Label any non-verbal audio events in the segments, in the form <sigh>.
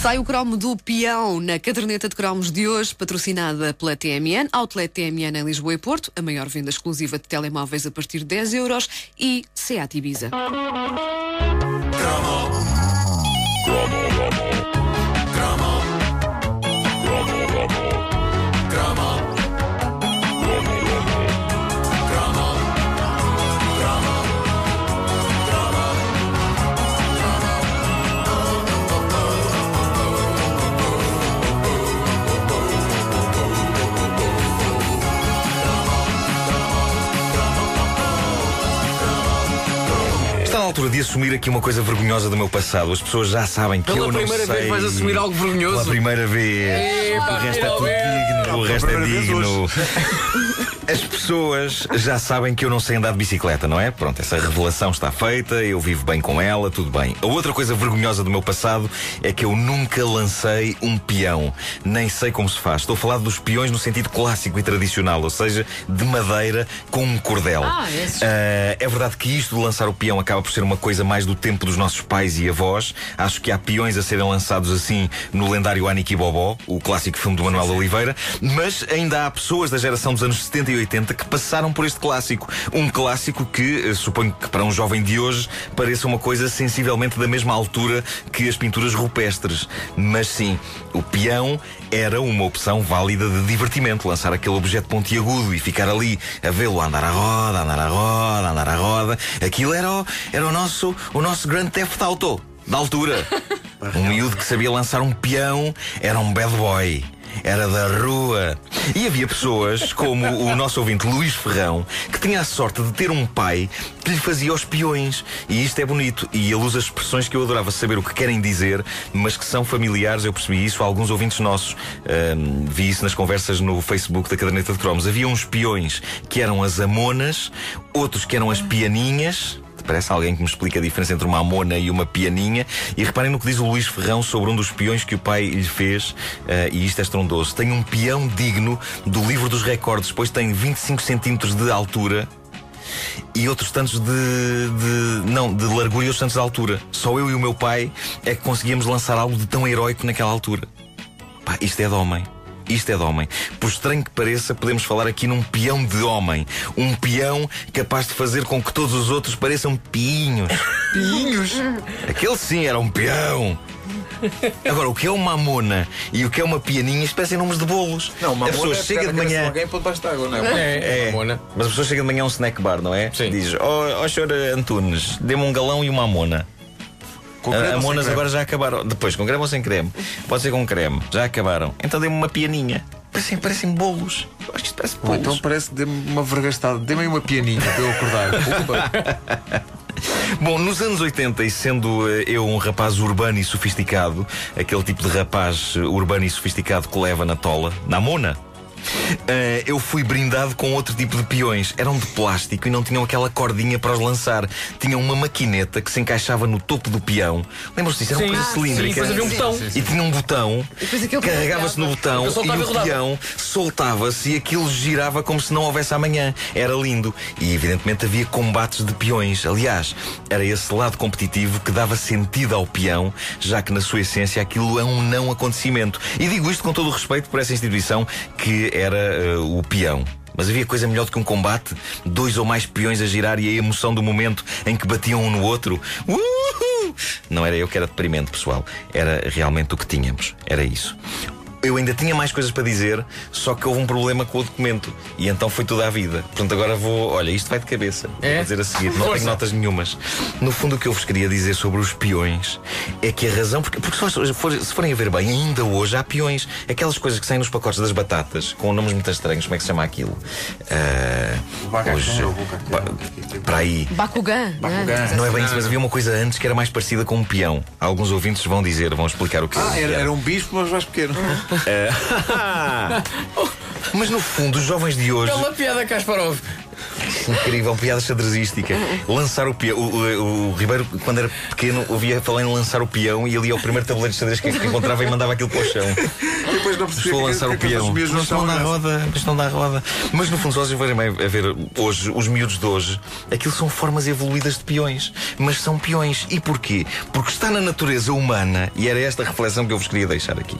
Sai o cromo do peão na caderneta de cromos de hoje, patrocinada pela TMN, Outlet TMN em Lisboa e Porto, a maior venda exclusiva de telemóveis a partir de 10 euros e Seat Ibiza. Altura de assumir aqui uma coisa vergonhosa do meu passado. As pessoas já sabem que Pela eu não primeira sei. vez vais assumir algo vergonhoso? Pela primeira vez. Epá, o resto é tudo digno. O resto é primeira digno. <laughs> As pessoas já sabem que eu não sei andar de bicicleta, não é? Pronto, essa revelação está feita, eu vivo bem com ela, tudo bem. A outra coisa vergonhosa do meu passado é que eu nunca lancei um peão. Nem sei como se faz. Estou a falar dos peões no sentido clássico e tradicional, ou seja, de madeira com um cordel. Ah, esses. Ah, é verdade que isto de lançar o peão acaba por ser uma coisa mais do tempo dos nossos pais e avós. Acho que há peões a serem lançados assim no lendário Aniki Bobó, o clássico filme do Manuel Oliveira, mas ainda há pessoas da geração dos anos 70 e 80 que passaram por este clássico. Um clássico que, eh, suponho que para um jovem de hoje, pareça uma coisa sensivelmente da mesma altura que as pinturas rupestres. Mas sim, o peão era uma opção válida de divertimento. Lançar aquele objeto pontiagudo e ficar ali a vê-lo andar à roda, andar à roda, andar à roda. Aquilo era era o nosso, o nosso grande Theft Auto da altura. <laughs> Um miúdo que sabia lançar um peão era um bad boy. Era da rua. E havia pessoas, como o nosso ouvinte Luís Ferrão, que tinha a sorte de ter um pai que lhe fazia os peões. E isto é bonito. E ele usa expressões que eu adorava saber o que querem dizer, mas que são familiares. Eu percebi isso a alguns ouvintes nossos. Ahm, vi isso nas conversas no Facebook da Caderneta de Cromos. Havia uns peões que eram as amonas, outros que eram as pianinhas. Parece alguém que me explica a diferença entre uma amona e uma pianinha. E reparem no que diz o Luís Ferrão sobre um dos peões que o pai lhe fez. eh, e isto é estrondoso. Tem um peão digno do livro dos recordes, pois tem 25 centímetros de altura e outros tantos de, de- Não, de largura e outros tantos de altura. Só eu e o meu pai é que conseguíamos lançar algo de tão heróico naquela altura. Pá, isto é de homem. Isto é de homem. Por estranho que pareça, podemos falar aqui num peão de homem. Um peão capaz de fazer com que todos os outros pareçam piinhos. <laughs> Piinhos. Aquele sim era um peão. Agora, o que é uma amona e o que é uma pianinha parecem nomes de bolos. Não, uma a pessoa chega de manhã. alguém pôr debaixo de água, não é? É, É, mas a pessoa chega de manhã a um snack bar, não é? Sim. Diz: Ó oh, senhor Antunes, dê-me um galão e uma amona. A- ou Amonas creme? agora já acabaram. Depois, com creme ou sem creme? Pode ser com creme. Já acabaram. Então dê-me uma pianinha. Parecem, parecem bolos. Eu acho que isto parece Ou bolos. então parece dê-me uma vergastada. Dê-me uma pianinha para eu acordar. <laughs> Bom, nos anos 80, e sendo eh, eu um rapaz urbano e sofisticado, aquele tipo de rapaz eh, urbano e sofisticado que leva na tola, na mona. Eh, eu fui brindado com outro tipo de peões. Eram de plástico e não tinham aquela cordinha para os lançar. Tinham uma maquineta que se encaixava no topo do peão. Lembram-se disso? Era uma coisa Ah, cilíndrica. sim, havia um botão. E tinha um botão. Carregava-se no botão e o peão soltava-se e aquilo girava como se não houvesse amanhã. Era lindo. E evidentemente havia combates de peões. Aliás, era esse lado competitivo que dava sentido ao peão, já que na sua essência aquilo é um não acontecimento. E digo isto com todo o respeito por essa instituição que era eh, o peão. Mas havia coisa melhor do que um combate? Dois ou mais peões a girar e a emoção do momento em que batiam um no outro? Uhul! Não era eu que era deprimente, pessoal. Era realmente o que tínhamos. Era isso. Eu ainda tinha mais coisas para dizer, só que houve um problema com o documento. E então foi tudo à vida. Portanto, agora vou. Olha, isto vai de cabeça. É? Vou dizer a seguir. Não Força. tenho notas nenhumas. No fundo, o que eu vos queria dizer sobre os peões é que a razão. Porque, porque se, for- se forem a ver bem, ainda hoje há peões. Aquelas coisas que saem nos pacotes das batatas, com nomes muito estranhos. Como é que se chama aquilo? Ah, Bacacão, hoje. é Para aí. Bakugan. Bakugan. Não é bem isso, mas havia uma coisa antes que era mais parecida com um peão. Alguns ouvintes vão dizer, vão explicar o que Ah, é. era, era um bispo, mas mais pequeno. <laughs> <laughs> Mas no fundo, os jovens de hoje. Bela piada, Kasparov. incrível, piada xadrezística. Lançar o peão. O, o- o Ribeiro, quando era pequeno, ouvia falar em lançar o peão e ia ao primeiro tabuleiro de xadrez que que encontrava e mandava aquilo para o chão. Depois não percebi Estou a lançar que- o que peão. não Mas não estavam dá nessa. roda, mas não dá roda. Mas no fundo, se vocês forem bem a ver hoje, os miúdos de hoje, aquilo são formas evoluídas de peões. Mas são peões. E porquê? Porque está na natureza humana, e era esta a reflexão que eu vos queria deixar aqui.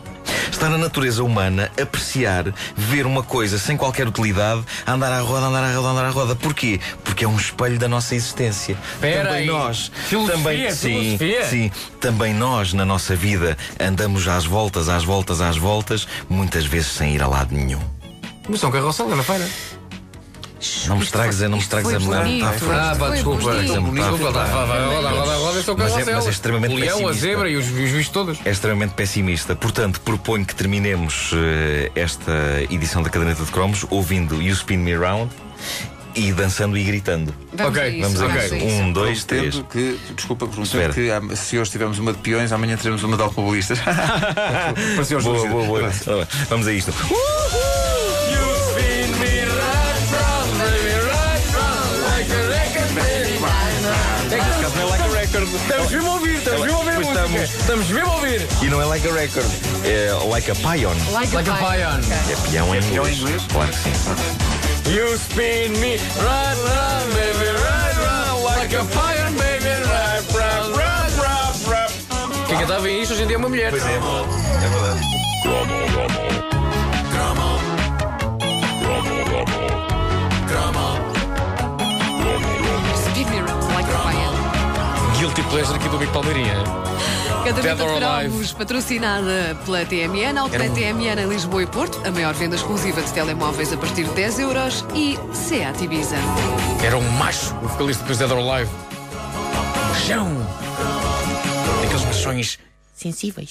Está na natureza humana apreciar, ver uma coisa sem qualquer utilidade, andar à roda, andar à roda, andar à roda. Porquê? Porque é um espelho da nossa existência. Espera também aí. nós, Filosofia, também, sim, filosofia. sim, também nós na nossa vida andamos às voltas, às voltas, às voltas, muitas vezes sem ir a lado nenhum. Mas são carrossel, na feira. Não me estragues, a- não me estragues a. Ah, pá, desculpa. roda, roda, roda, é o Mas é- mas é extremamente O leão, a pessimista. zebra e os, os bichos todos. É extremamente pessimista. Portanto, proponho que terminemos eh, esta edição da Caderneta de Cromos ouvindo You Spin Me Round e dançando e gritando. Vamos Ok, a isso, Vamos a vamos isso. a isso. Um, dois, três. Que, desculpa, prometendo que ah, se hoje tivermos uma de peões, amanhã teremos uma de automobilistas. Os Boa, boa, boa. Ora, Vamos a isto. Estamos mesmo a ouvir, estamos mesmo a ouvir a música. estamos. Estamos mesmo a ouvir. E não é like a record, é like a pion. Like, Like a pion. É peão em inglês. Claro que sim. You spin me right round, baby, right round, like a pion, baby, right round, right round, right. Quem cantava isto hoje em dia é uma mulher. Pois é, é verdade. Guilty pleasure aqui do Big Palmeirinha. Caderneta de cromos patrocinada pela TMN, Outlet TMN em Lisboa e Porto, a maior venda exclusiva de telemóveis a partir de 10 euros e Seat Ibiza. Era um macho, o vocalista depois Dead or Alive. Chão. Daqueles machões sensíveis.